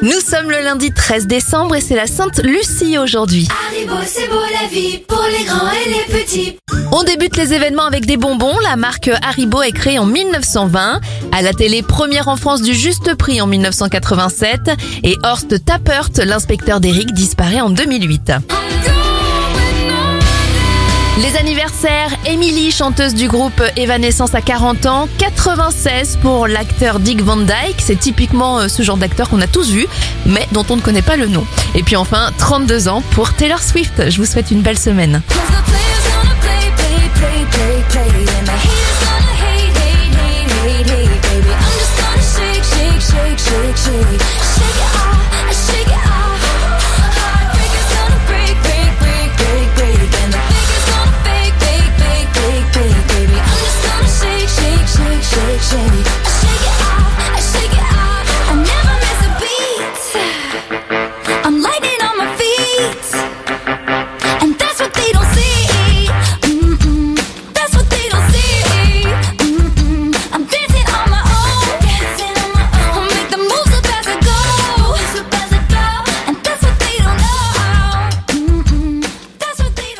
Nous sommes le lundi 13 décembre et c'est la Sainte Lucie aujourd'hui. Haribo, c'est beau la vie pour les grands et les petits. On débute les événements avec des bonbons. La marque Haribo est créée en 1920. À la télé, première en France du juste prix en 1987. Et Horst Tappert, l'inspecteur d'Eric, disparaît en 2008. Les anniversaires, Emily, chanteuse du groupe Evanescence à 40 ans, 96 pour l'acteur Dick Van Dyke, c'est typiquement euh, ce genre d'acteur qu'on a tous vu, mais dont on ne connaît pas le nom. Et puis enfin, 32 ans pour Taylor Swift. Je vous souhaite une belle semaine.